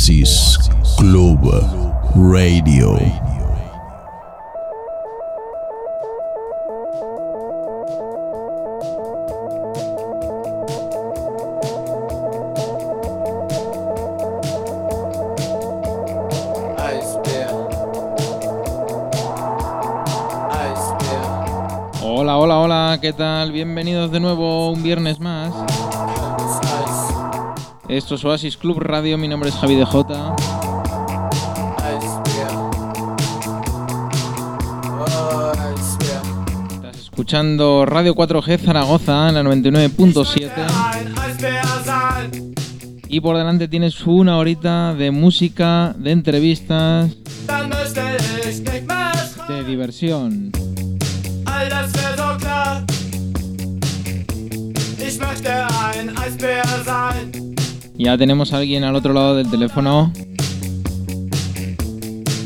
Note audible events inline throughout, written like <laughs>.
Oasis Club Radio. Hola, hola, hola, ¿qué tal? Bienvenidos de nuevo un viernes más. Esto es Oasis Club Radio, mi nombre es Javi de J. Estás escuchando Radio 4G Zaragoza en la 99.7. Y por delante tienes una horita de música, de entrevistas, de diversión. Ich möchte ein Eisbär sein. Ya tenemos a alguien al otro lado del teléfono.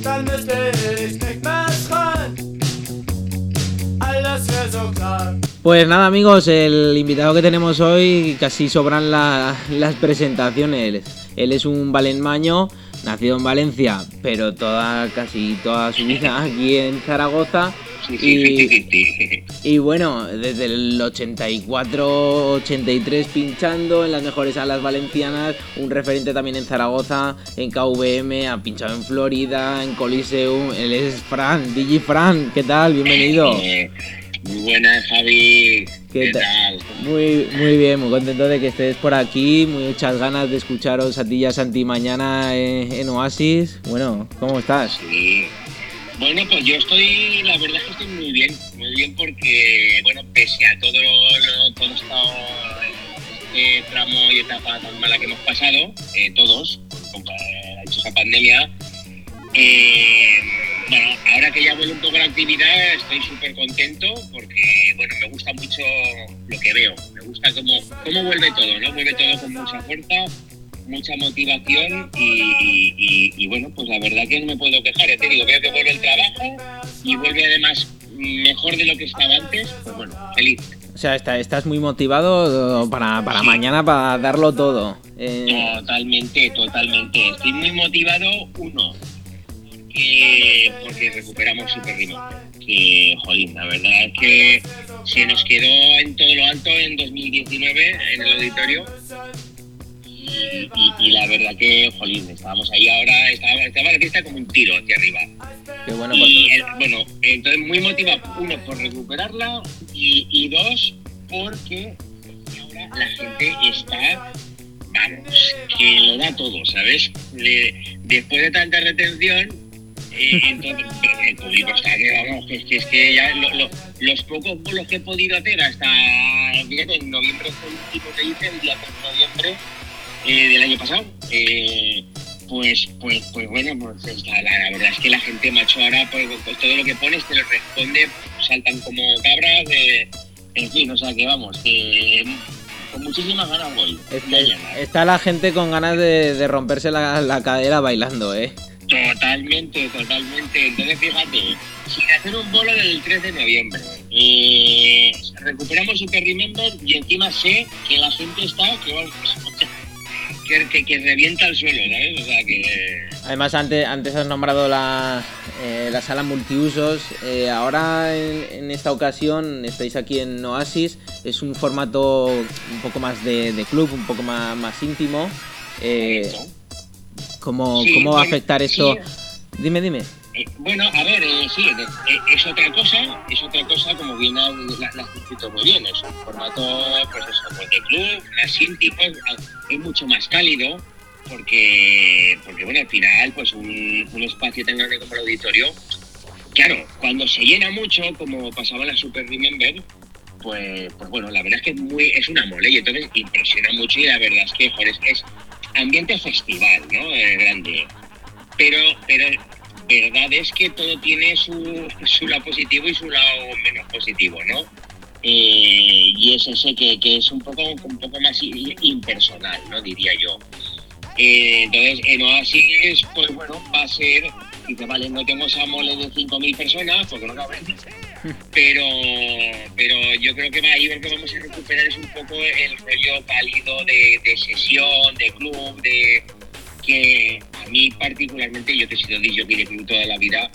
Dann müsste ich nicht mehr schreien. Alles wär so klar. Pues nada amigos, el invitado que tenemos hoy casi sobran la- las presentaciones. Él es un valenmaño, nacido en Valencia, pero toda casi toda su vida aquí en Zaragoza. Y, y bueno, desde el 84-83 pinchando en las mejores salas valencianas, un referente también en Zaragoza, en KVM, ha pinchado en Florida, en Coliseum. Él es Fran, DJ Fran, ¿qué tal? Bienvenido. Eh, muy buenas, Javi. ¿Qué ¿Qué, tal? tal? Muy, muy bien, muy contento de que estés por aquí, muchas ganas de escucharos a ti y a Santi mañana en, en Oasis. Bueno, ¿cómo estás? Sí. Bueno, pues yo estoy, la verdad es que estoy muy bien, muy bien porque, bueno, pese a todo, lo- todo este tramo y etapa tan mala que hemos pasado, eh, todos, como ha hecho esa pandemia, eh, bueno, ahora que ya vuelve un poco la actividad, estoy súper contento porque, bueno, me gusta mucho lo que veo, me gusta cómo, cómo vuelve todo, ¿no? Vuelve todo con mucha fuerza, mucha motivación y, y- bueno, pues la verdad que no me puedo quejar. Ya te digo, veo que vuelve el trabajo y vuelve además mejor de lo que estaba antes. Pues bueno, feliz. O sea, está- estás muy motivado para, para Sí. mañana, para darlo todo. Eh, Totalmente, totalmente. Estoy muy motivado, uno, que, porque recuperamos Super Remember. Que, jolín, la verdad es que se nos quedó en todo lo alto en 2019 en el auditorio. Y, y- y la verdad que, jolín, estábamos ahí ahora, estaba, estaba la fiesta como un tiro hacia arriba. que bueno, pues, Y eh, bueno, entonces muy motivado, uno, por recuperarla y, y dos, porque ahora la gente está, vamos, que lo da todo, ¿sabes? Le- después de tanta retención, eh, <laughs> entonces el público está que, vamos, que, es que, es que ya lo- lo- los pocos bolos que he podido hacer hasta, fíjate, en noviembre fue el último que hice, el día 3 de noviembre eh, del año pasado, eh, pues, pues, pues bueno, pues la, la verdad es que la gente macho ahora, pues, pues todo lo que pones te lo responde, saltan como cabras, eh, en fin, o sea que vamos, que con muchísimas ganas voy. este- está la gente con ganas de, de romperse la, la cadera bailando, ¿eh? Totalmente, totalmente. Entonces, fíjate, sin hacer un bolo del 3 de noviembre, eh, recuperamos Super Remember y encima sé que la gente está que, vamos, que, que, que revienta el suelo, ¿sabes? O sea que. Además, antes, antes has nombrado la, eh, la sala multiusos. eh, ahora, en, en esta ocasión, estáis aquí en Oasis. Es un formato un poco más de, de club, un poco más, más íntimo. Eh. ¿cómo, Sí, ¿Cómo va a afectar esto? sí. Dime, dime. Eh, bueno, a ver, eh, sí, eh, es otra cosa, es otra cosa, como bien la, la, muy bien, es un formato, pues eso, pues de club, más íntimo, es mucho más cálido, porque, porque bueno, al final, pues un, espacio tan grande como el auditorio, claro, cuando se llena mucho, como pasaba la Super Remember, pues, pues bueno, la verdad es que es muy, es una mole y entonces impresiona mucho y la verdad es que, joder, es, es ambiente festival, ¿no? Eh, grande. Pero, pero verdad es que todo tiene su, su lado positivo y su lado menos positivo, ¿no? Eh, y es ese que, que es un poco, un poco más impersonal, ¿no? Diría yo. Eh, entonces, en Oasis, pues bueno, va a ser, dice, vale, no tengo esa mole de 5.000 personas, porque no caben, pero, pero yo creo que va ahí lo que vamos a recuperar es un poco el rollo cálido de, de sesión, de club, de, que a mí particularmente, yo que he sido DJ de club toda la vida,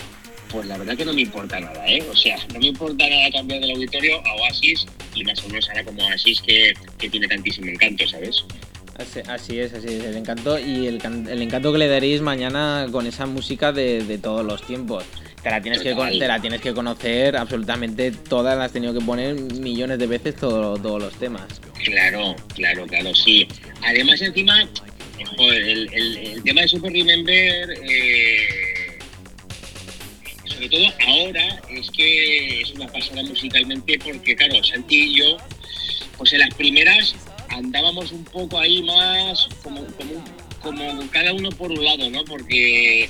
pues la verdad que no me importa nada, ¿eh? O sea, no me importa nada cambiar del auditorio a Oasis y más o menos ahora como Oasis que, que tiene tantísimo encanto, ¿sabes? Así, es, así es, el encanto y el, el encanto que le daréis mañana con esa música de, de todos los tiempos. Te la, tienes que, te la tienes que conocer absolutamente todas, las has tenido que poner millones de veces todo- todos los temas. Claro, claro, claro, sí. Además, encima, el tema de Super Remember, eh, sobre todo ahora, es que es una pasada musicalmente porque, claro, Santi y yo, pues en las primeras andábamos un poco ahí más como, como, como cada uno por un lado, ¿no? Porque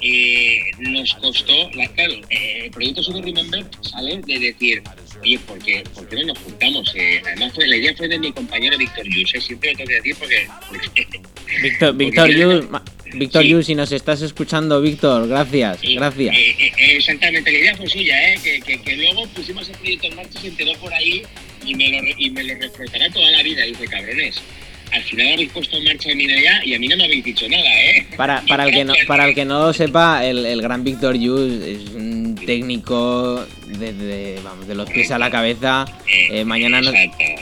eh, nos costó, la, claro, eh, el proyecto Super Remember sale de decir, oye, ¿por qué, por qué no nos juntamos? Eh, además, fue, la idea fue de mi compañero Víctor Yus, ¿eh? siempre lo tengo que decir porque, Víctor, <laughs> Víctor Yus, <laughs> Víctor Sí. Yus, si nos estás escuchando, Víctor, gracias, Eh, gracias. eh, eh, exactamente, la idea fue suya, ¿eh? que, que, que luego pusimos el proyecto en marcha y se enteró por ahí y me lo, y me lo reprotará toda la vida. Dice, cabrones, al final habéis puesto en marcha mi idea y a mí no me habéis dicho nada, ¿eh? Para, para, el que no, para el que no lo sepa, el, el gran Víctor Yus es un técnico desde, vamos, de los pies a la cabeza. Eh, mañana, no,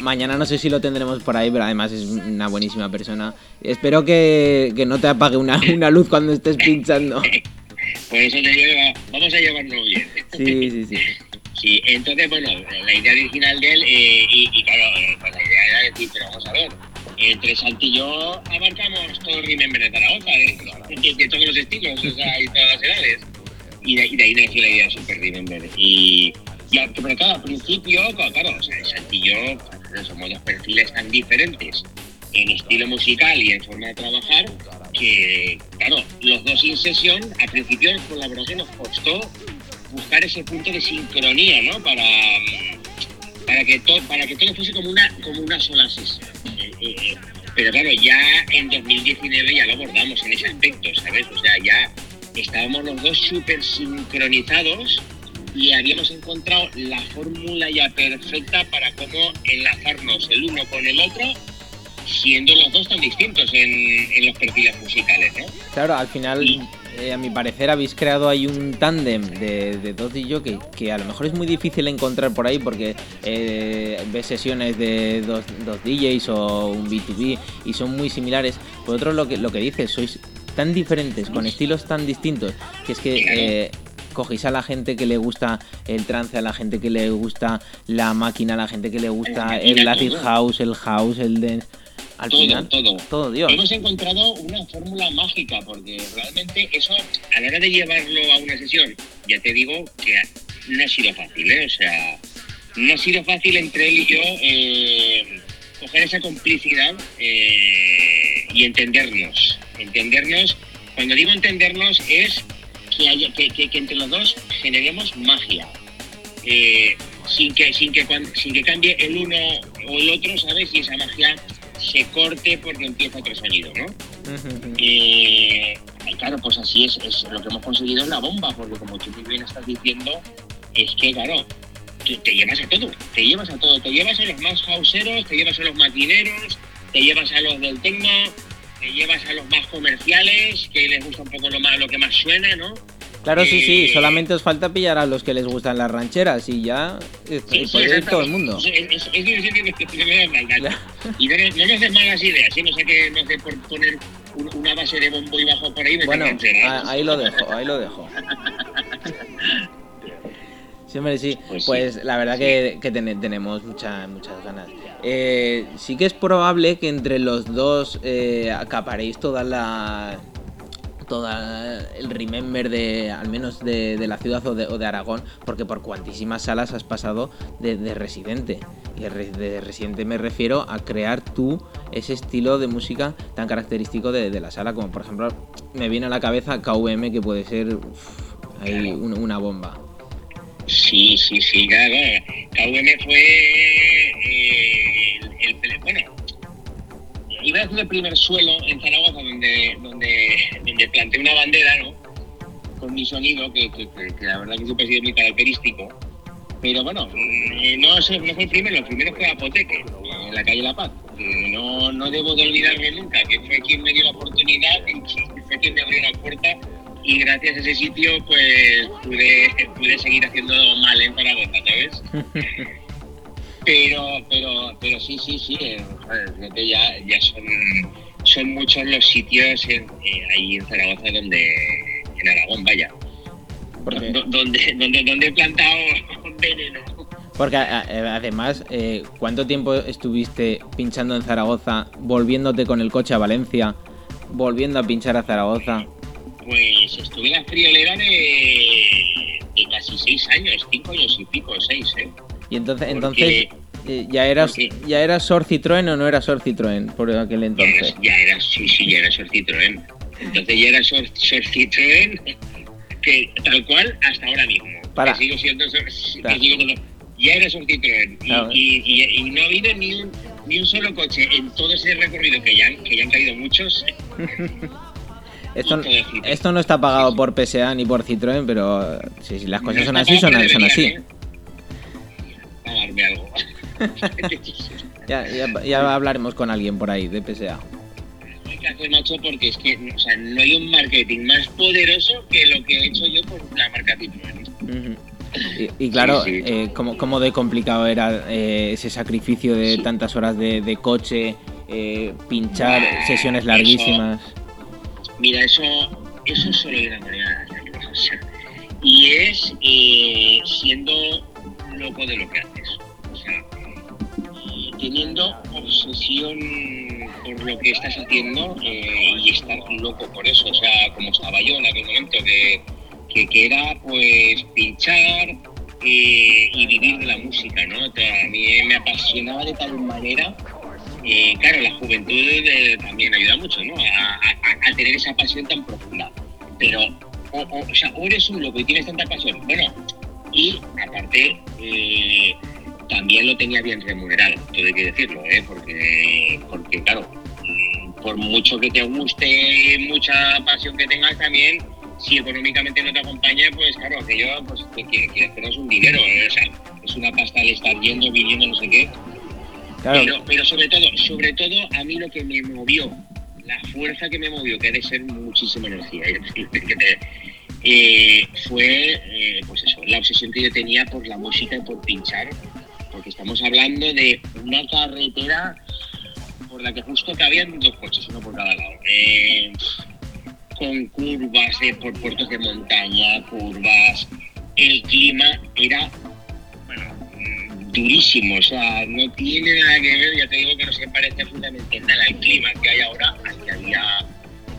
mañana no sé si lo tendremos por ahí, pero además es una buenísima persona. Espero que, que no te apague una, <laughs> una luz cuando estés pinchando. Por eso te digo, va- vamos a llevarnos bien. Sí, sí, sí. Sí, entonces, bueno, la idea original de él, eh, y, y claro, eh, pues la idea era decir, pero vamos a ver, entre Santi y yo abarcamos todo el Remember de Zaragoza, ¿eh? de, todos los estilos, o sea, y todas las edades. Y de, y de ahí nació la idea de Super Remember. Y, y pero claro, al principio, claro, claro, o sea, Santi y yo pues, somos dos perfiles tan diferentes en estilo musical y en forma de trabajar que, claro, los dos in sesión, al principio la que nos costó buscar ese punto de sincronía, ¿no? Para, para, que, todo para que todo fuese como una, como una sola sesión. Eh, eh, eh, pero claro, ya en 2019 ya lo abordamos en ese aspecto, ¿sabes? O sea, ya estábamos los dos súper sincronizados y habíamos encontrado la fórmula ya perfecta para cómo enlazarnos el uno con el otro, siendo los dos tan distintos en, en los perfiles musicales, ¿no? Claro, al final, eh, a mi parecer, habéis creado ahí un tándem de, de dos DJ que, que a lo mejor es muy difícil encontrar por ahí porque eh, ves sesiones de dos, dos DJs o un B2B y son muy similares. Por otro, lo que, lo que dices, sois tan diferentes, con estilos tan distintos, que es que eh, cogéis a la gente que le gusta el trance, a la gente que le gusta la máquina, a la gente que le gusta El todo. house, el house, el dance. Al todo, final, todo. todo Dios. Hemos encontrado una fórmula mágica porque realmente eso, a la hora de llevarlo a una sesión, ya te digo que no ha sido fácil, ¿eh? O sea, no ha sido fácil entre él y yo eh, coger esa complicidad eh, y entendernos. Entendernos, cuando digo entendernos es que, haya, que, que- que entre los dos generemos magia. Eh, sin que sin que sin que cambie el uno o el otro, ¿sabes? Y esa magia se corte porque empieza otro sonido, ¿no? Eh, y claro, pues así es, es lo que hemos conseguido es la bomba, porque como tú muy bien estás diciendo, es que claro, tú te llevas a todo, te llevas a todo, te llevas a los más houseeros, te llevas a los maquineros, te llevas a los del tecno, te llevas a los más comerciales, que les gusta un poco lo más lo que más suena, ¿no? Claro, sí, sí, Eh, solamente os falta pillar a los que les gustan las rancheras y ya es, Sí, sí, podéis ir todo el mundo. Es, es, es difícil que que vean mal. <laughs> Y no, no nos des malas ideas, ¿sí? no sé qué, no sé por poner un- una base de bombo y bajo por ahí. me Bueno, que ahí lo dejo, ahí lo dejo. <laughs> Sí, hombre, sí. Pues Pues, sí. la verdad que, que ten- tenemos mucha- muchas ganas. Eh, sí que es probable que entre los dos eh, acaparéis toda la toda el remember de al menos de, de la ciudad o de, o de Aragón porque por cuantísimas salas has pasado de, de residente. Y de, re- de residente me refiero a crear tú ese estilo de música tan característico de, la sala como por ejemplo me viene a la cabeza KVM que puede ser uf, ahí un- una bomba. Sí, sí, sí, claro. KVM fue eh, el, el- bueno, iba a decir el primer suelo en Zaragoza donde, donde, planté una bandera, ¿no? Con mi sonido, que, que- que- que la verdad que siempre ha sido muy característico. Pero bueno, eh, no, no fue el primero, el primero fue Apoteque, en la calle La Paz. que no, no debo de olvidarme nunca, que fue quien me dio la oportunidad, fue quien me abrió la puerta y gracias a ese sitio pues pude, pude seguir haciendo mal en Zaragoza, ¿sabes? <laughs> pero, pero, pero sí, sí, sí, eh, joder, ya, ya son, son muchos los sitios en- eh, ahí en Zaragoza donde, en Aragón, vaya, Porque, donde, donde, donde he plantado <laughs> veneno. porque a- además, eh, ¿cuánto tiempo estuviste pinchando en Zaragoza, volviéndote con el coche a Valencia, volviendo a pinchar a Zaragoza? Pues estuve en la friolera de, de casi seis años, cinco años y pico, seis, ¿eh? Y entonces, Porque- entonces eh, ¿ya porque- ya eras Sor Citroën o no eras Sor Citroën por aquel Ya entonces? era, ya era, sí, sí, ya era Sor Citroën. Entonces ya era Sor, Sor Citroën, que tal cual hasta ahora mismo. Para. Que sigo siendo Sor- que Claro. sigo siendo- ya era Sor Citroën. Y, Claro. y- y- y no ha habido ni un, ni un solo coche en todo ese recorrido, que ya, han- que ya han caído muchos. <laughs> Esto, esto no está pagado por PSA ni por Citroën, pero si, si las cosas No son así, son, así. ¿eh? Pagarme algo. <laughs> Ya, ya, ya hablaremos con alguien por ahí de PSA. hay que hacer, macho, porque es que o sea, no hay un marketing más poderoso que lo que he hecho yo por la marca. Y, y claro, Sí, sí. eh, ¿cómo, cómo de complicado era eh, ese sacrificio de Sí. tantas horas de, de coche, eh, pinchar, Bah, sesiones eso- larguísimas? Mira, eso, eso solo hay una manera de hacer las cosas. Y es siendo loco de lo que haces. Teniendo obsesión por lo que estás haciendo eh, y estar loco por eso. O sea, como estaba yo en aquel momento, que, que, que era pues pinchar eh, y vivir de la música, ¿no? A mí me apasionaba de tal manera eh, claro, la juventud eh, también ayuda mucho, ¿no? A, tener esa pasión tan profunda. Pero, o, o- sea, o eres un loco y tienes tanta pasión. Bueno, y aparte, también lo tenía bien remunerado, todo hay que decirlo, ¿eh? Porque, porque claro, por mucho que te guste, mucha pasión que tengas también, si económicamente no te acompaña, pues claro, aquello, pues que, que, que hacernos un dinero, ¿eh? O sea, es una pasta el estar yendo, viniendo, no sé qué. Claro, Pero, pero sobre todo, sobre todo a mí lo que me movió, la fuerza que me movió, que ha de ser muchísima energía, <laughs> eh, fue eh, pues eso, la obsesión que yo tenía por la música y por pinchar, porque estamos hablando de una carretera por la que justo cabían dos coches, uno por cada lado. Eh, con curvas de, por puertos de montaña, curvas. El clima era mm, durísimo, o sea, no tiene nada que ver, ya te digo que no se parece absolutamente nada al clima que hay ahora al que había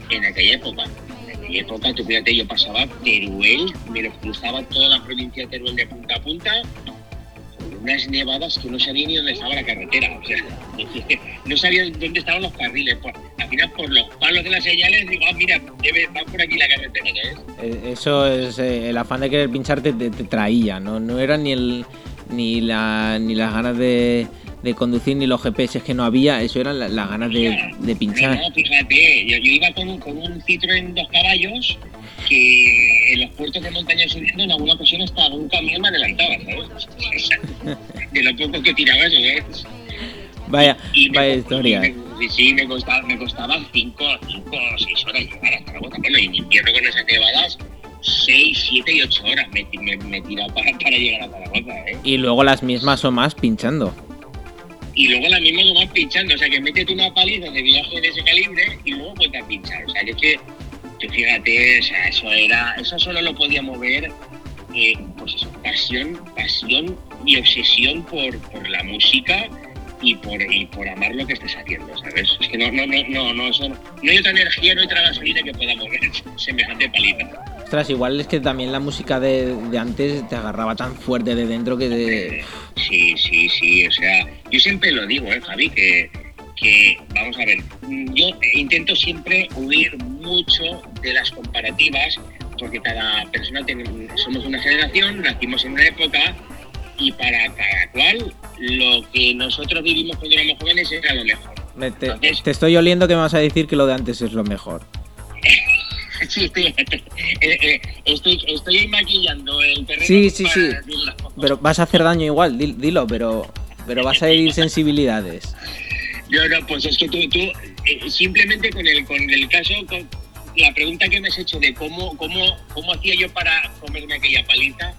en aquella época. En aquella época, tú fíjate, yo pasaba Teruel, me lo cruzaba toda la provincia de Teruel de punta a punta, unas nevadas que no sabía ni dónde estaba la carretera, o sea, <laughs> no sabía dónde estaban los carriles. Por- al final, por los palos de las señales, digo, ah, mira, debe, va por aquí la carretera, ¿sabes? eh, eso es eh, el afán de querer pincharte te, te traía, ¿no? No era ni el ni la ni las ganas de, de conducir ni los GPS que no había, eso eran la- las ganas de, de pinchar. No, no, fíjate, yo, yo iba con un, con un Citroën dos caballos que en los puertos de montaña subiendo en alguna ocasión hasta un camión me adelantaba, ¿sabes? O <laughs> de lo poco que tiraba eso, ¿sabes? Vaya, Y me vaya co- historia. me- sí, me costaba, me costaba cinco, cinco o seis horas llegar hasta Zaragoza. Bueno, y en invierno con esas nevadas, seis, siete y ocho horas me, me, me tiraba para, para llegar a Zaragoza, ¿eh? Y luego las mismas o más pinchando. y luego la misma que vas pinchando, o sea que métete una paliza de viaje de ese calibre y luego vuelta a pinchar, o sea que es que, tú fíjate, o sea, eso era, eso solo lo podía mover, eh, pues eso, pasión, pasión y obsesión por, por la música y por, y por amar lo que estés haciendo, ¿sabes? Es que no, no, no, no, no, eso no, hay otra energía, no hay otra gasolina que pueda mover <laughs> semejante paliza. Ostras, igual es que también la música de, de antes te agarraba tan fuerte de dentro que te... Sí, sí, sí, o sea, yo siempre lo digo, ¿eh, Javi? Que, que, vamos a ver, yo intento siempre huir mucho de las comparativas, porque cada persona tiene, somos una generación, nacimos en una época, y para cada cual, lo que nosotros vivimos cuando éramos jóvenes era lo mejor. me- te, Entonces- te estoy oliendo que me vas a decir que lo de antes es lo mejor. <laughs> Sí, estoy, <laughs> eh, eh, estoy, estoy maquillando el terreno. Sí, sí, sí. Pero vas a hacer daño igual, dil- dilo, pero, pero vas a herir <laughs> sensibilidades. No, no, pues es que tú, tú eh, simplemente con el, con el caso, con la pregunta que me has hecho de cómo, cómo, cómo hacía yo para comerme aquella paliza,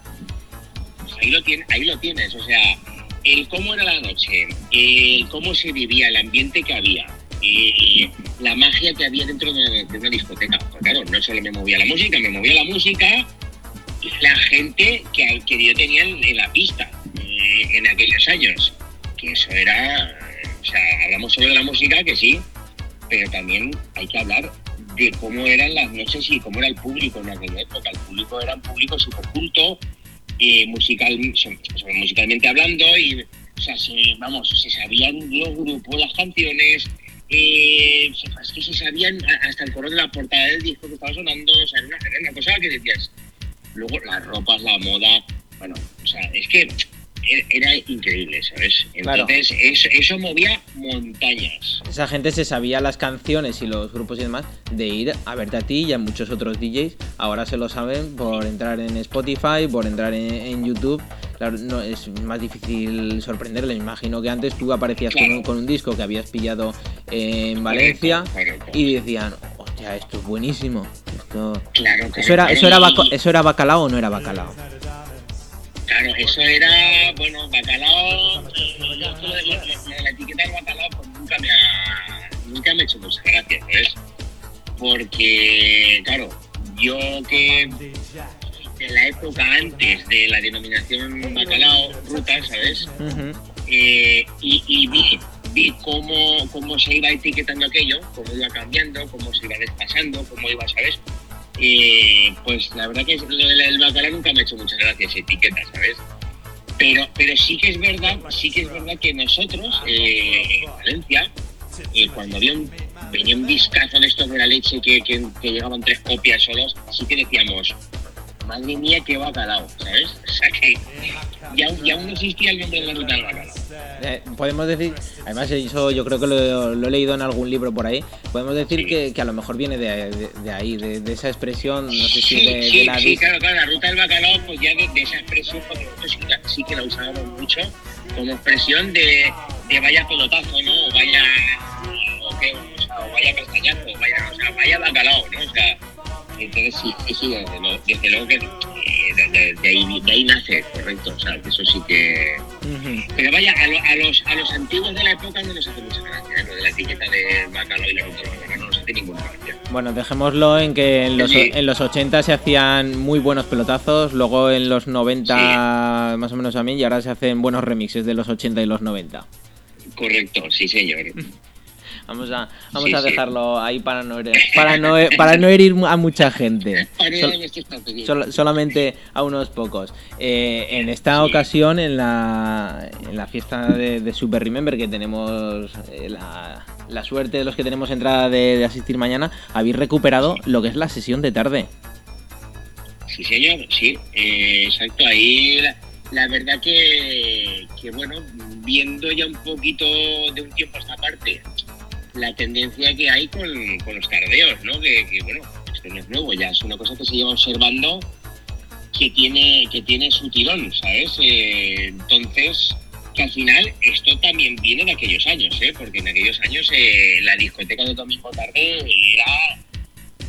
pues ahí lo, tienes, ahí lo tienes. O sea, el cómo era la noche, el cómo se vivía, el ambiente que había, eh, la magia que había dentro de, una discoteca. Pues claro, no solo me movía la música, me movía la música y la gente que, que yo tenía en, la pista eh, en aquellos años. Que eso era, o sea, hablamos solo de la música, que sí, pero también hay que hablar de cómo eran las noches y cómo era el público en aquella época. El público era un público súper culto, eh, musical, musicalmente hablando, y o sea, se, vamos, se sabían los grupos, las canciones, eh, es que se sabían hasta el color de la portada del disco que estaba sonando, o sea, era una, era una cosa que decías. Luego las ropas, la moda, bueno, o sea, es que era increíble, ¿sabes? Claro. Entonces, eso, eso movía montañas. Esa gente se sabía las canciones y los grupos y demás de ir a verte a ti y a muchos otros DJs. Ahora se lo saben por entrar en Spotify, por entrar en, en YouTube. Claro, no, es más difícil sorprenderles. Imagino que antes tú aparecías con, un, con un disco que habías pillado en Valencia Correcto, correcto. y decían, hostia, esto es buenísimo. Esto... Claro, ¿Eso, era, eso, era ¿Eso era bacalao o no era bacalao? Claro, eso era, bueno, bacalao. la, la- la etiqueta del bacalao pues nunca me ha, nunca me ha hecho mucha gracia, ¿sabes? Porque, claro, yo que de la época antes de la denominación bacalao, ruta, ¿sabes? Eh, y, y vi, vi cómo, cómo se iba etiquetando aquello, cómo iba cambiando, cómo se iba desfasando, cómo iba, ¿sabes? Pues la verdad que el, bacalao nunca me ha hecho muchas gracias esa etiqueta, ¿sabes? Pero, pero sí que es verdad, sí que es verdad que nosotros, eh, en Valencia, eh, cuando había un, venía un discazo de estos de la leche que, que, que llegaban tres copias solos, sí que decíamos, madre mía, qué bacalao, ¿sabes? O sea que ya, ya aún no existía el nombre de la ruta del bacalao. Eh, podemos decir, además eso yo creo que lo, lo he leído en algún libro por ahí, podemos decir Sí. que, que a lo mejor viene de, de- de ahí, de, de esa expresión, no sé si Sí, de, sí, la sí, claro, claro, la ruta del bacalao, pues ya de, esa expresión, porque nosotros sí, que la usábamos mucho, como expresión de, de vaya pelotazo, ¿no? O vaya, o, qué, o, sea, o vaya castañazo, o vaya, o sea, vaya bacalao, ¿no? O sea, entonces sí, desde, lo- desde luego que eh, de, de- de ahí, de ahí nace, correcto, o sea, que eso sí que... Pero vaya, a, lo- a los, a los antiguos de la época no nos hace mucha gracia, lo de la etiqueta de bacalao y la bacalao no nos hace ninguna gracia. Bueno, dejémoslo en que en los, Sí. en los 80 se hacían muy buenos pelotazos, luego en los 90 más o menos también, y ahora se hacen buenos remixes de los 80 y los 90. Correcto, sí señor. Vamos a, vamos Sí, a sí. dejarlo ahí para no, herir- para no, para no herir a mucha gente. <laughs> Sol-. Sol- solamente a unos pocos. Eh, en esta Sí. ocasión, en la, en la fiesta de, de Super Remember, que tenemos eh, la, la suerte de los que tenemos entrada de, de asistir mañana, habéis recuperado lo que es la sesión de tarde. Sí, señor, sí, eh, exacto. Ahí la, la verdad que, que, bueno, viendo ya un poquito de un tiempo a esta parte, la tendencia que hay con, con los tardeos, ¿no? Que, que, bueno, esto no es nuevo, ya es una cosa que se lleva observando que tiene, que tiene su tirón, ¿sabes? Eh, entonces, que al final esto también viene de aquellos años, ¿eh? Porque en aquellos años eh, la discoteca de domingo tarde era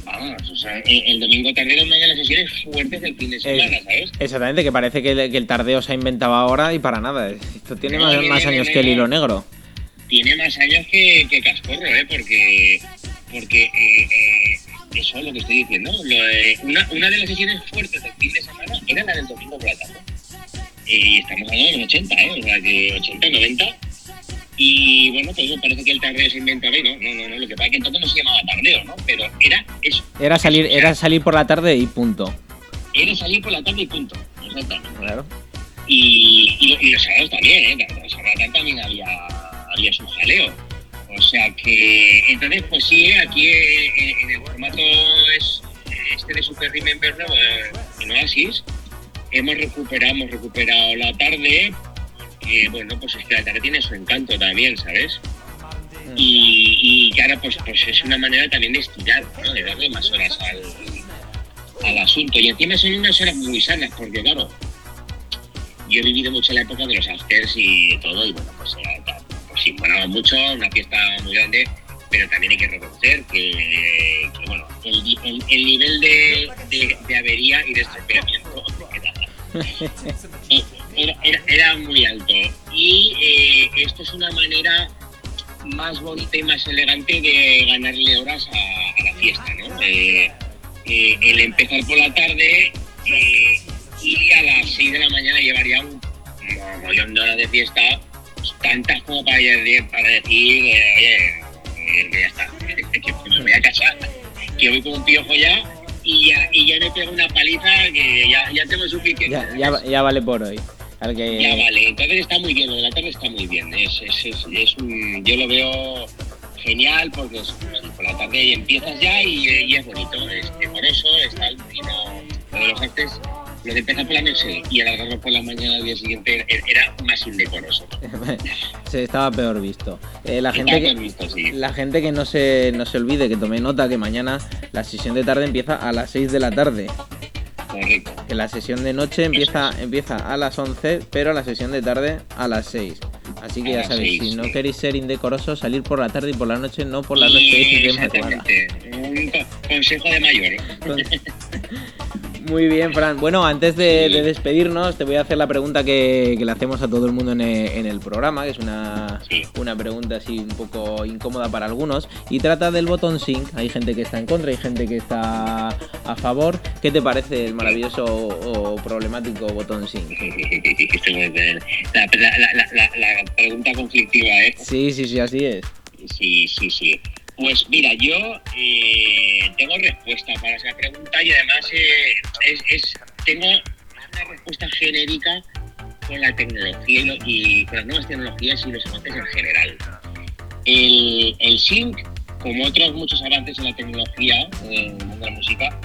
Vamos, o sea, el, domingo tarde era una de las sesiones fuertes del fin de semana, ¿sabes? Exactamente, que parece que, el- que el tardeo se ha inventado ahora y para nada. Esto tiene No, más, no, más no, años que el hilo negro. Tiene más años que, que Cascorro, ¿eh? Porque, porque eh, eh, eso es lo que estoy diciendo. Lo de- una, una de las sesiones fuertes del fin de semana era la del domingo por la tarde. Eh, Y estamos hablando de los 80, ¿eh? O sea, que 80, 90. Y bueno, pues parece que el tardeo se inventó ahí, ¿no? No, no, no. Lo que pasa es que entonces no se llamaba tardeo, ¿no? Pero era eso. Era salir, era salir por la tarde y punto. Era salir por la tarde y punto. Exactamente. Claro. Y, y, y los sábados también, ¿eh? Los sábados también había, había su jaleo. O sea que, entonces, pues sí, aquí eh, en, el formato es este de Super Remember ¿no? Eh, en Oasis, hemos recuperado, hemos recuperado la tarde, que bueno, pues es que la tarde tiene su encanto también, ¿sabes? Y, y claro, pues, pues es una manera también de estirar, ¿no? De darle más horas al, al asunto. Y encima son unas horas muy sanas, porque claro, yo he vivido mucho la época de los afters y todo, y bueno, pues, pues sí, molaba mucho, una fiesta muy grande, pero también hay que reconocer que, bueno, el, ni- el- el nivel de, de, avería y de estropeamiento era, era, era- muy alto. Y eh, esto es una manera más bonita y más elegante de ganarle horas a, la fiesta, ¿no? Eh, eh, el empezar por la tarde y a las 6 de la mañana llevar ya un mogollón de horas de fiesta, tantas como para, para decir, eh, oye, eh, que ya está, que me voy a casar, que voy con un piojo ya y ya, y ya me pego una paliza que ya, ya tengo suficiente. Ya, ya, ya vale por hoy. Que- Ya vale, entonces está muy bien, lo de la tarde está muy bien. Es, es, es, es un, yo lo veo genial porque es, por la tarde empiezas ya y, y es bonito, es decoroso, está y no, lo de los artes, lo de empezar por la noche y alargarlo por la mañana al día siguiente era, más indecoroso. <laughs> se estaba peor visto. Eh, la gente que, bien visto, sí. La gente que no se, no se olvide, que tome nota que mañana la sesión de tarde empieza a las 6 de la tarde. Correcto. Que la sesión de noche empieza, empieza a las 11, pero la sesión de tarde a las 6. Así que A ya sabéis, 6, si no sí. queréis ser indecorosos, salir por la tarde y por la noche, no por la noche, y. Exactamente, un co- consejo de mayor. <laughs> Muy bien, Fran. Bueno, antes de, de despedirnos, te voy a hacer la pregunta que, que le hacemos a todo el mundo en el, en el programa, que es una, Sí. una pregunta así un poco incómoda para algunos, y trata del botón sync. Hay gente que está en contra, hay gente que está a favor. ¿Qué te parece el maravilloso o problemático botón sync? <laughs> La, la, la, la, la pregunta conflictiva, ¿eh? Sí, sí, sí, así es. Sí, sí, sí. Pues mira, yo eh, tengo respuesta para esa pregunta y además eh, es, tengo una respuesta genérica con la tecnología y, con las nuevas tecnologías y los avances en general. El, el sync, como otros muchos avances en la tecnología, en el mundo de la música,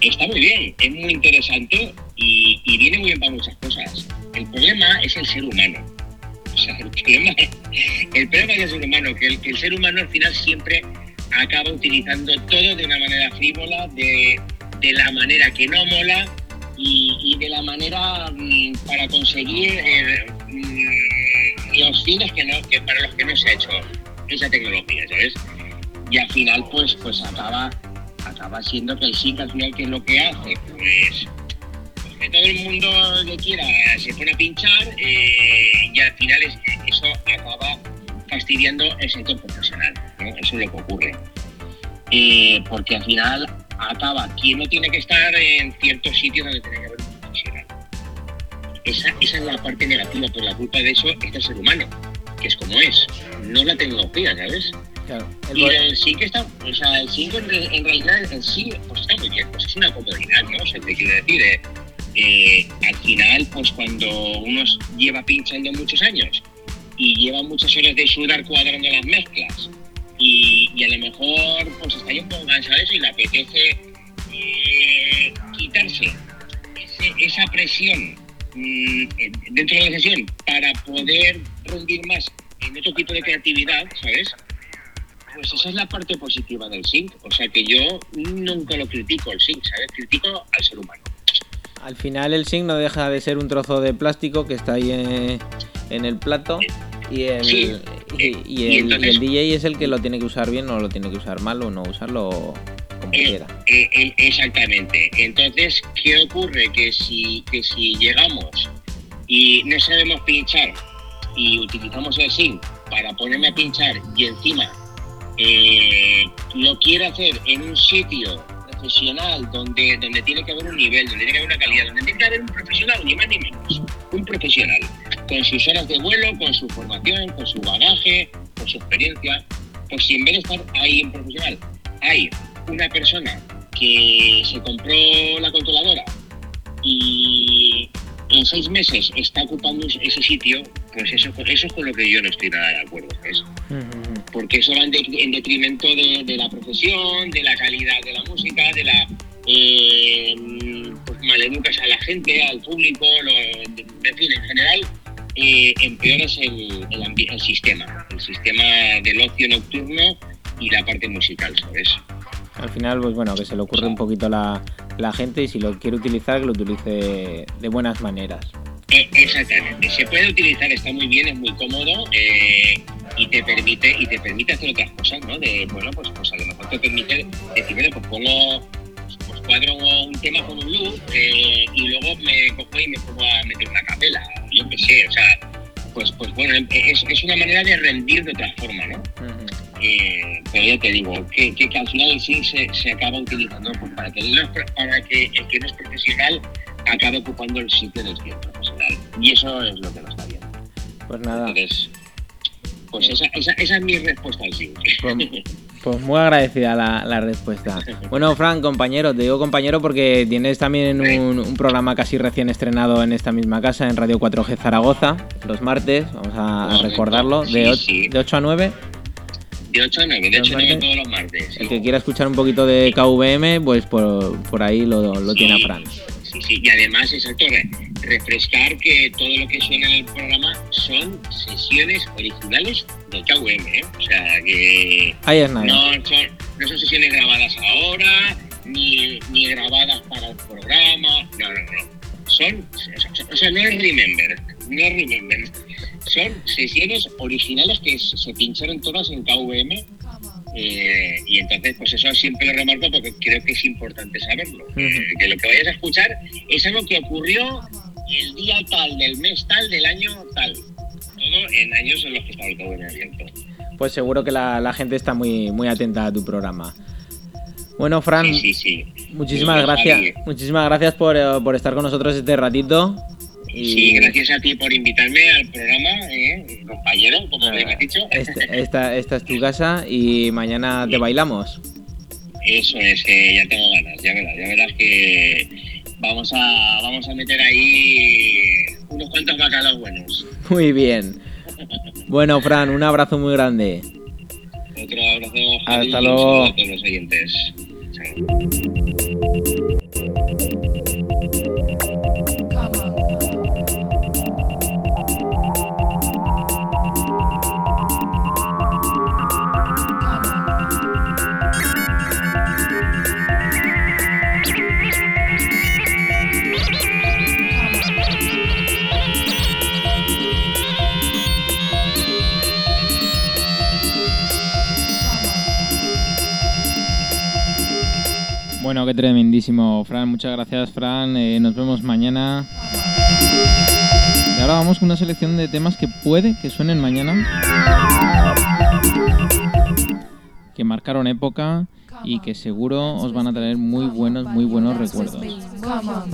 está muy bien, es muy interesante y, y viene muy bien para muchas cosas. El problema es el ser humano. <laughs> El problema, el problema del ser humano, que el, que el ser humano al final siempre acaba utilizando todo de una manera frívola, de, de la manera que no mola y, de la manera mm, para conseguir eh, mm, los fines que no, que para los que no se ha hecho esa tecnología, ¿sabes? Y al final, pues, pues acaba, acaba siendo que el SIC al final, ¿qué es lo que hace? Pues que todo el mundo que quiera se pone a pinchar eh, y al final es- eso acaba fastidiando el sector profesional. ¿no? Eso es lo que ocurre. Eh, porque al final acaba quien no tiene que estar en ciertos sitios donde tiene que haber un profesional. Esa, esa es la parte negativa, por la culpa de eso está el ser humano, que es como es, no la tecnología, ¿sabes? Claro. El Y el sí que está, o sea, el sí en, re- en realidad en sí, pues está muy bien, pues es una comodidad, ¿no? O sea, te quiero decir, eh, eh, al final, pues cuando uno lleva pinchando muchos años y lleva muchas horas de sudar cuadrando las mezclas y, a lo mejor pues está ya un poco cansado de eso y le apetece eh, quitarse esa presión mm, dentro de la sesión para poder rendir más en otro tipo de creatividad, ¿sabes? Pues esa es la parte positiva del sync. O sea que yo nunca lo critico el sync, ¿sabes? Critico al ser humano. Al final el sync no deja de ser un trozo de plástico que está ahí en, en el plato y el, Sí. y, el, y entonces- el DJ es el que lo tiene que usar bien o lo tiene que usar mal o no usarlo como Eh, quiera. eh, eh, exactamente. Entonces, ¿qué ocurre? Que si, que si llegamos y no sabemos pinchar y utilizamos el sync para ponerme a pinchar y encima eh, lo quiero hacer en un sitio profesional donde, donde tiene que haber un nivel, donde tiene que haber una calidad, donde tiene que haber un profesional, ni más ni menos, un profesional, con sus horas de vuelo, con su formación, con su bagaje, con su experiencia, pues si en vez de estar ahí en profesional, hay una persona que se compró la controladora y en seis meses está ocupando ese sitio, pues eso, eso es con lo que yo no estoy nada de acuerdo, ¿sabes? porque eso va en, de- en detrimento de, de la profesión, de la calidad de la música, de la eh, pues maleducas a la gente, al público, lo, en fin, en general eh, empeoras el, el, el sistema, el sistema del ocio nocturno y la parte musical, ¿sabes? Al final, pues bueno, que se le ocurre un poquito la, la gente y si lo quiere utilizar, que lo utilice de buenas maneras. Eh, exactamente, se puede utilizar, está muy bien, es muy cómodo, eh, y te permite y te permite hacer otras cosas, ¿no? De, bueno, pues, pues a lo mejor te permite decir, bueno, pues pongo, pues cuadro un tema con un loop eh, y luego me cojo y me pongo a meter una capela, yo qué sé, o sea, pues, pues bueno, es, es una manera de rendir de otra forma, ¿no? Eh, pero ya te digo, que, que, que al final sí se, se acaba utilizando pues, para, que el, para que el que no es profesional acabe ocupando el sitio del que es profesional. Y eso es lo que no está bien. Pues nada. Entonces, pues esa, esa, esa es mi respuesta al sí. Pues, <laughs> pues muy agradecida la, la, respuesta. Bueno, Fran, compañero, te digo compañero porque tienes también un, un, programa casi recién estrenado en esta misma casa, en Radio 4G Zaragoza, los martes, vamos a, a recordarlo, de 8 a 9. De 8 a 9, de 8 a 9 todos los martes. El que quiera escuchar un poquito de KVM, pues por, por ahí lo, lo tiene a Fran. Sí, sí, y además, exacto, re- refrescar que todo lo que suena en el programa son sesiones originales de KVM, ¿eh? O sea, que Ahí es nada. no son, no son sesiones grabadas ahora, ni, ni grabadas para el programa, no, no, no. Son, o sea, no es Remember, no es Remember. Son sesiones originales que se pincharon todas en KVM eh, y entonces, pues eso siempre lo remarco porque creo que es importante saberlo. Que, que lo que vayas a escuchar es algo que ocurrió el día tal, del mes tal, del año tal. Todo en años en los que estaba el KVM abierto. Pues seguro que la, la gente está muy, muy atenta a tu programa. Bueno, Fran, Sí, sí, sí. muchísimas gracias. Muchísimas gracias por, eh, por estar con nosotros este ratito. Y Sí, gracias a ti por invitarme al programa, eh, compañero, como me has dicho. este- esta, esta es tu casa y mañana te bailamos. Eso es, que ya tengo ganas, ya verás, ya verás que vamos a, vamos a meter ahí unos cuantos bacalaos buenos. <laughs> Muy bien. Bueno, Fran, un abrazo muy grande. Otro abrazo, Hasta luego. a todos los oyentes. Chao. Qué tremendísimo, Fran. Muchas gracias, Fran. Eh, nos vemos mañana. Y ahora vamos con una selección de temas que puede que suenen mañana. Que marcaron época y que seguro os van a traer muy buenos, muy buenos recuerdos. Come on,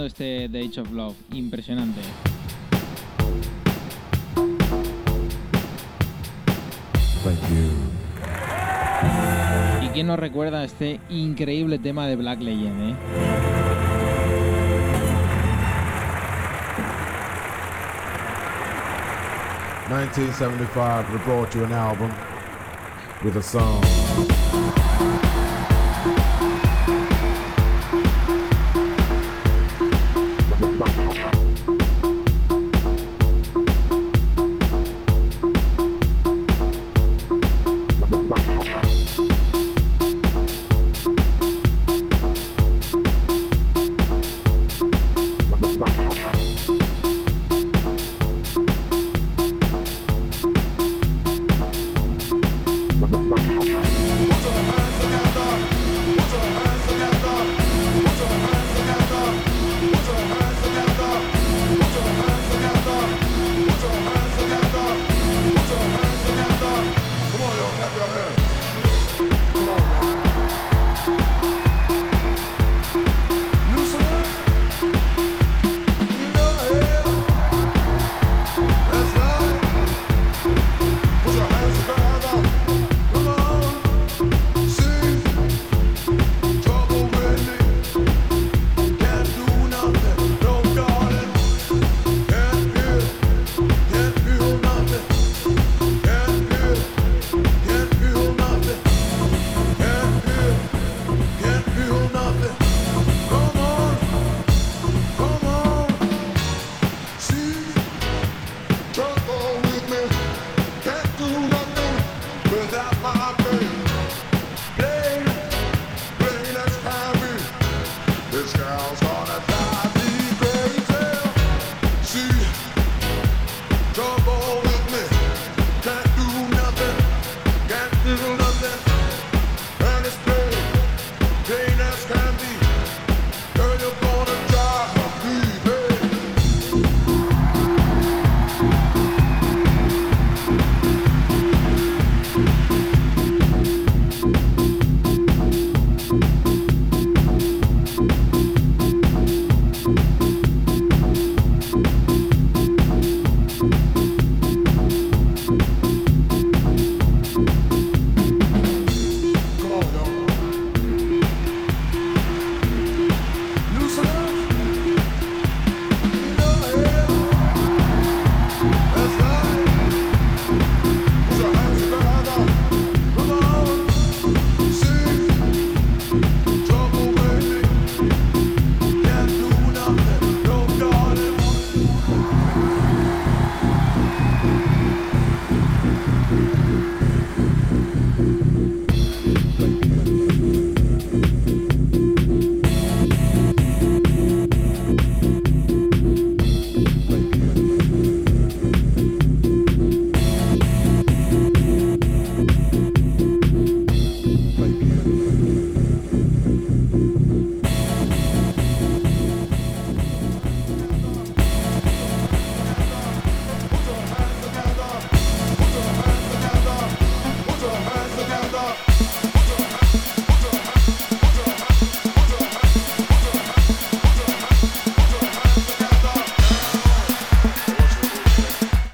Tremendo este The Age of Love, impresionante. Thank you. ¿Y quién nos recuerda este increíble tema de Black Legend, eh? 1975 we brought you an album with a song.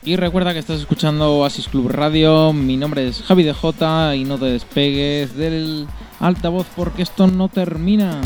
Y recuerda que estás escuchando Oasis Club Radio. Mi nombre es Javi DJ y no te despegues del altavoz porque esto no termina.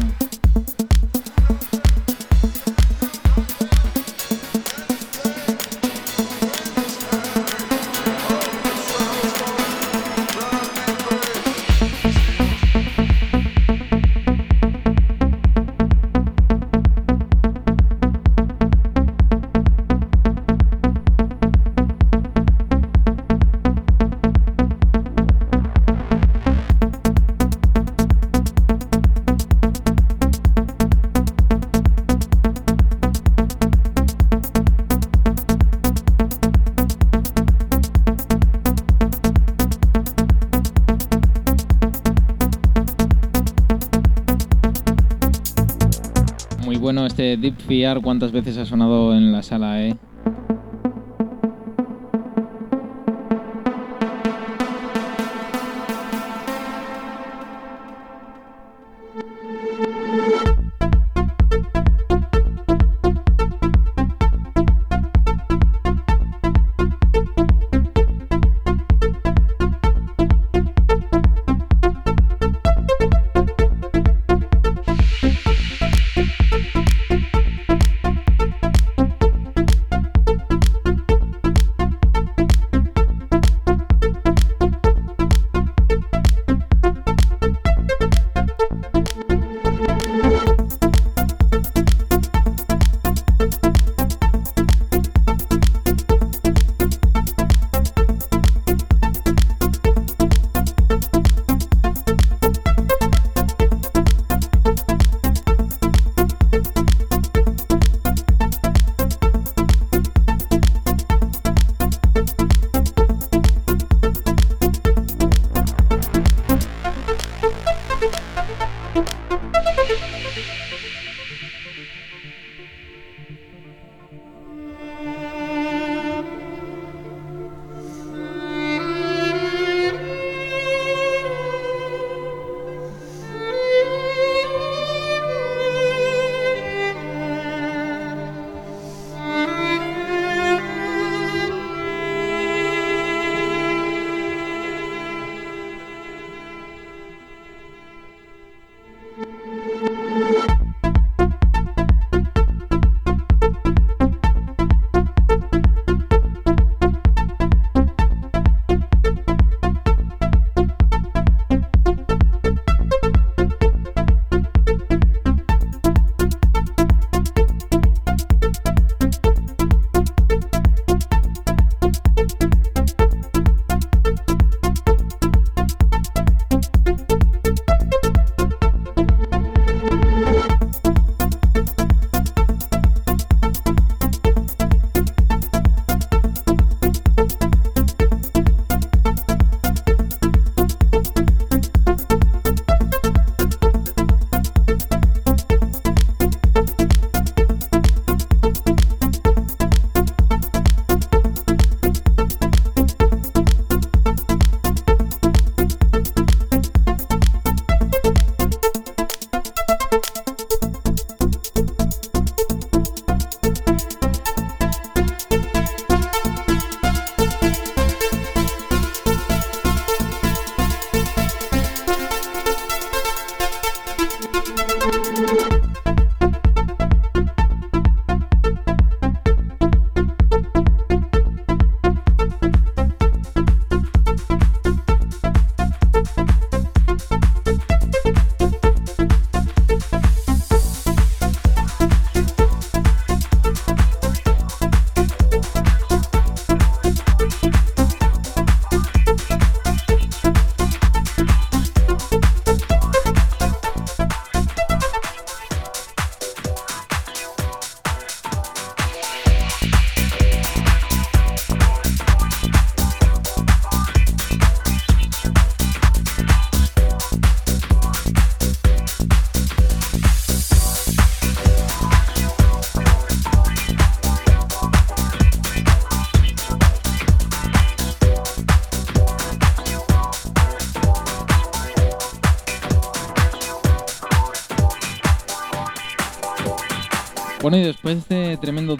VR, cuántas veces ha sonado en la sala, ¿eh?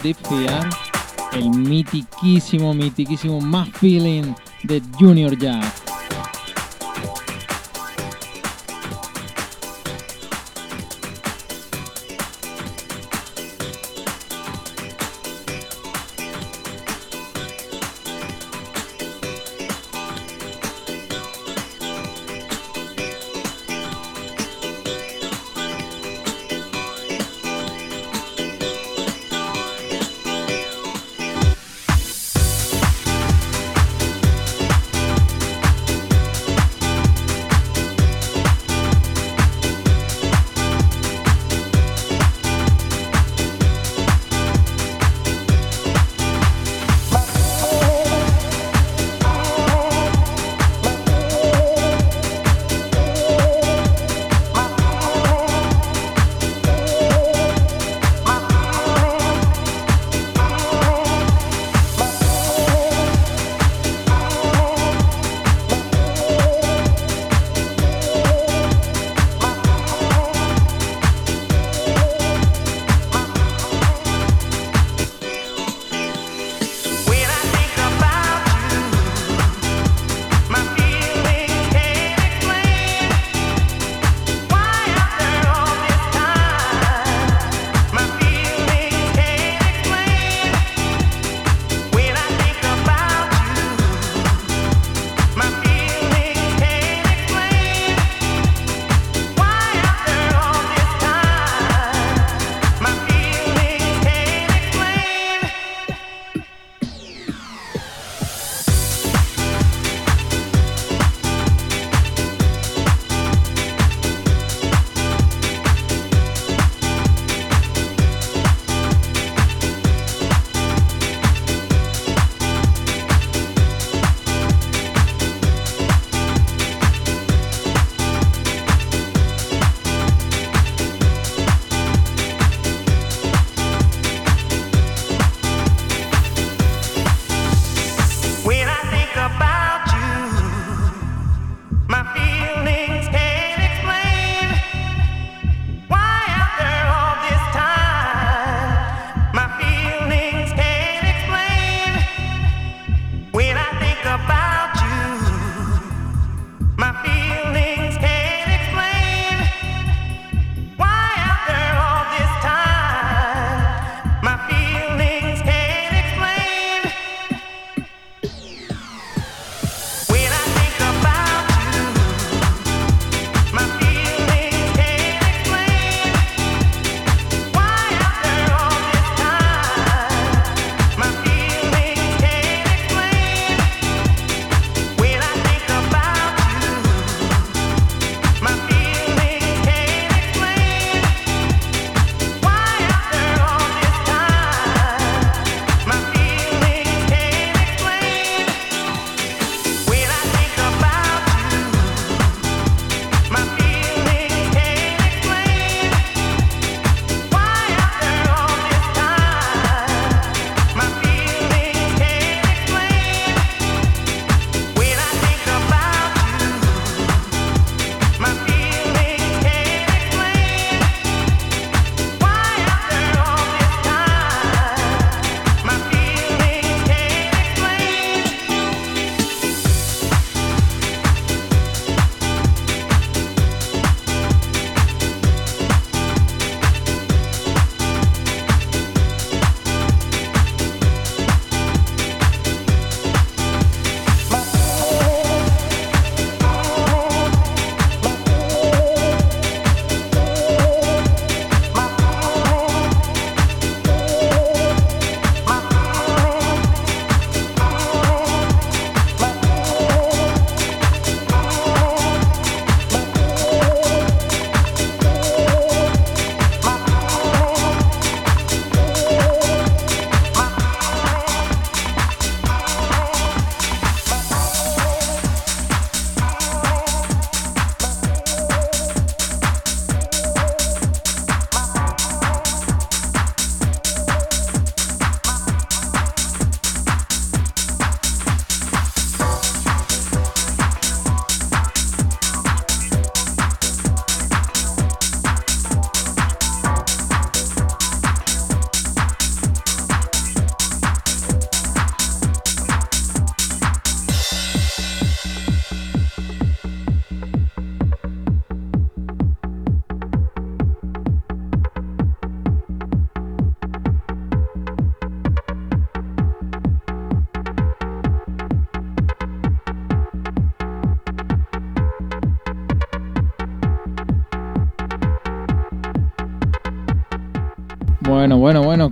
Deep VR, el mitiquísimo, mitiquísimo más feeling de Junior Jazz.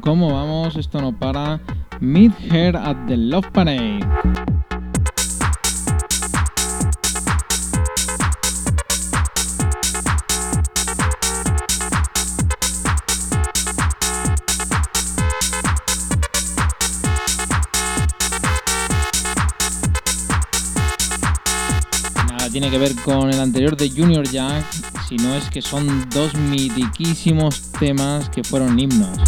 ¿Cómo vamos? Esto no para. Meet her at the Love Parade. Nada tiene que ver con el anterior de Junior Jack, sino es que son dos mitiquísimos temas que fueron himnos.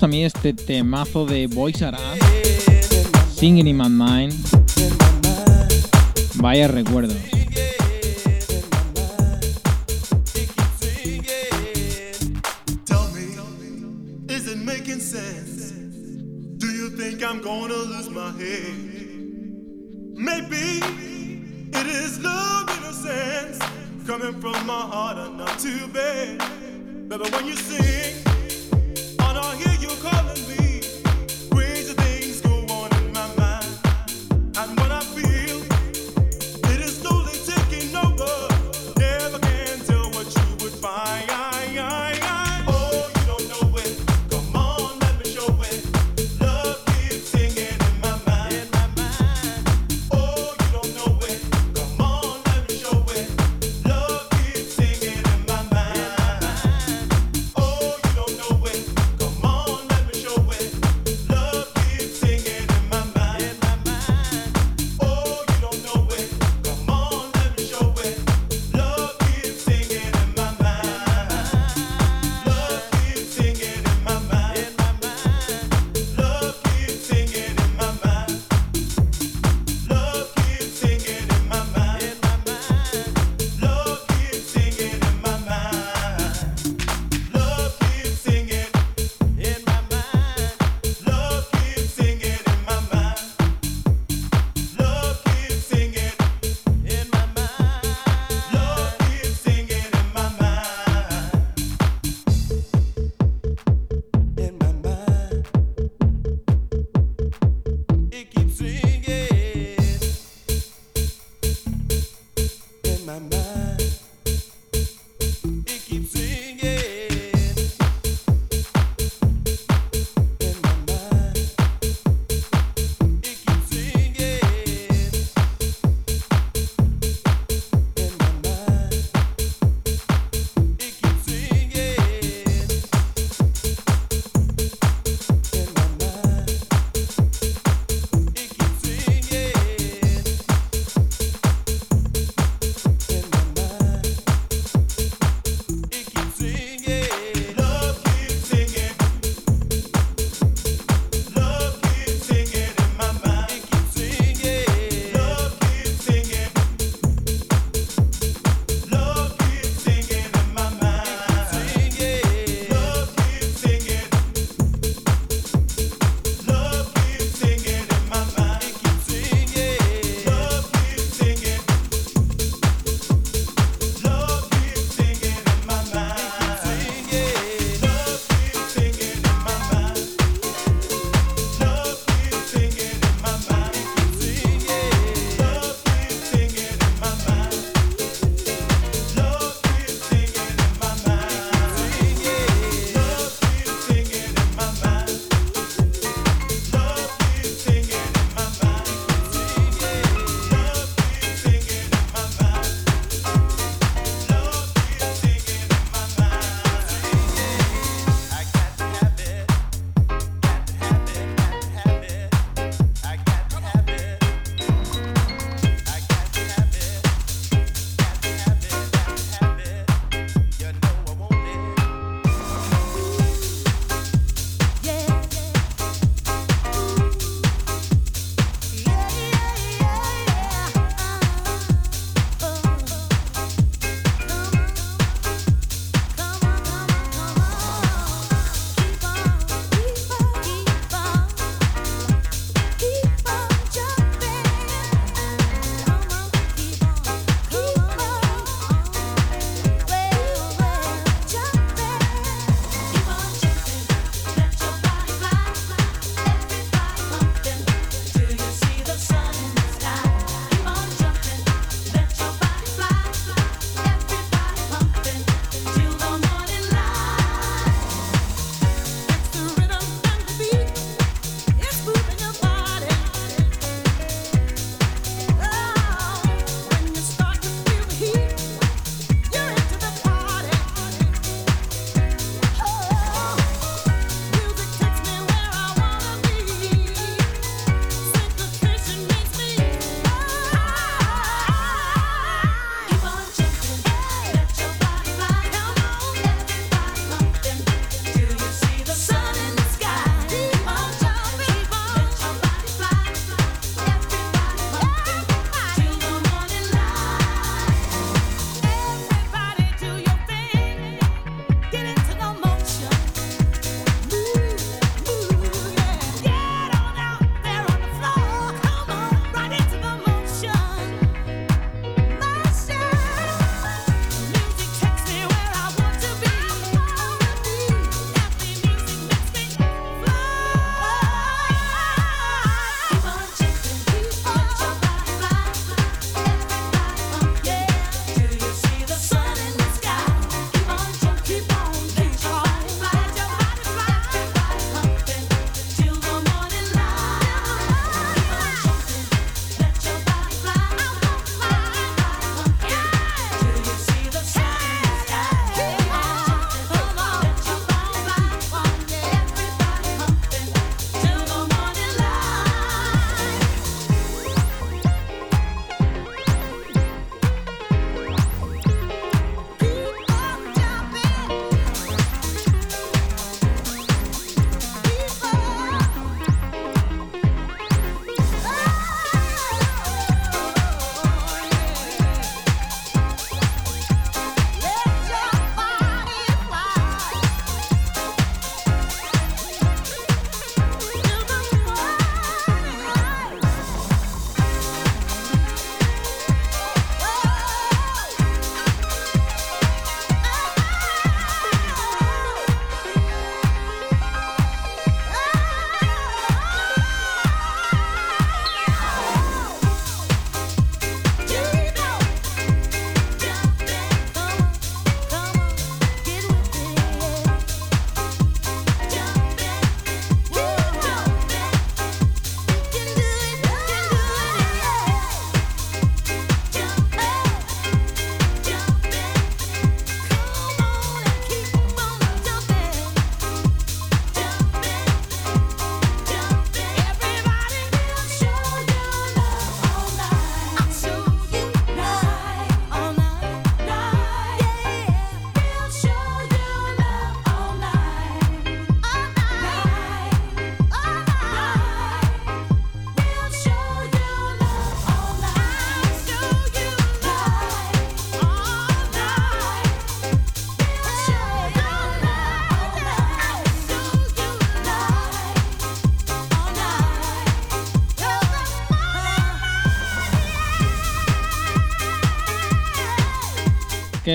escuchamos también este temazo de Boys Ara, Singing in My Mind. Vaya recuerdo.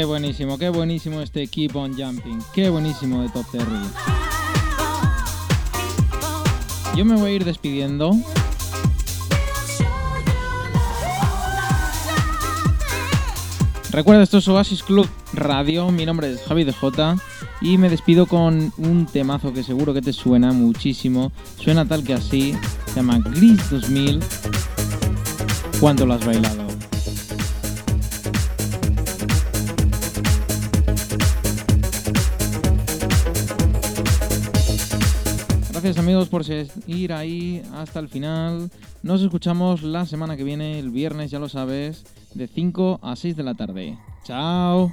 Buenísimo, qué buenísimo este Keep on Jumping. Qué buenísimo de Top Terry. Yo me voy a ir despidiendo. Recuerda, esto es Oasis Club Radio. Mi nombre es Javi DJ y me despido con un temazo que seguro que te suena muchísimo. Suena tal que así. Se llama Gris 2000. ¿Cuánto lo has bailado? Gracias amigos por seguir ahí hasta el final. Nos escuchamos la semana que viene, el viernes, ya lo sabes, de 5 a 6 de la tarde. Chao.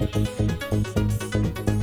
フフフフ。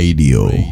Club Radio.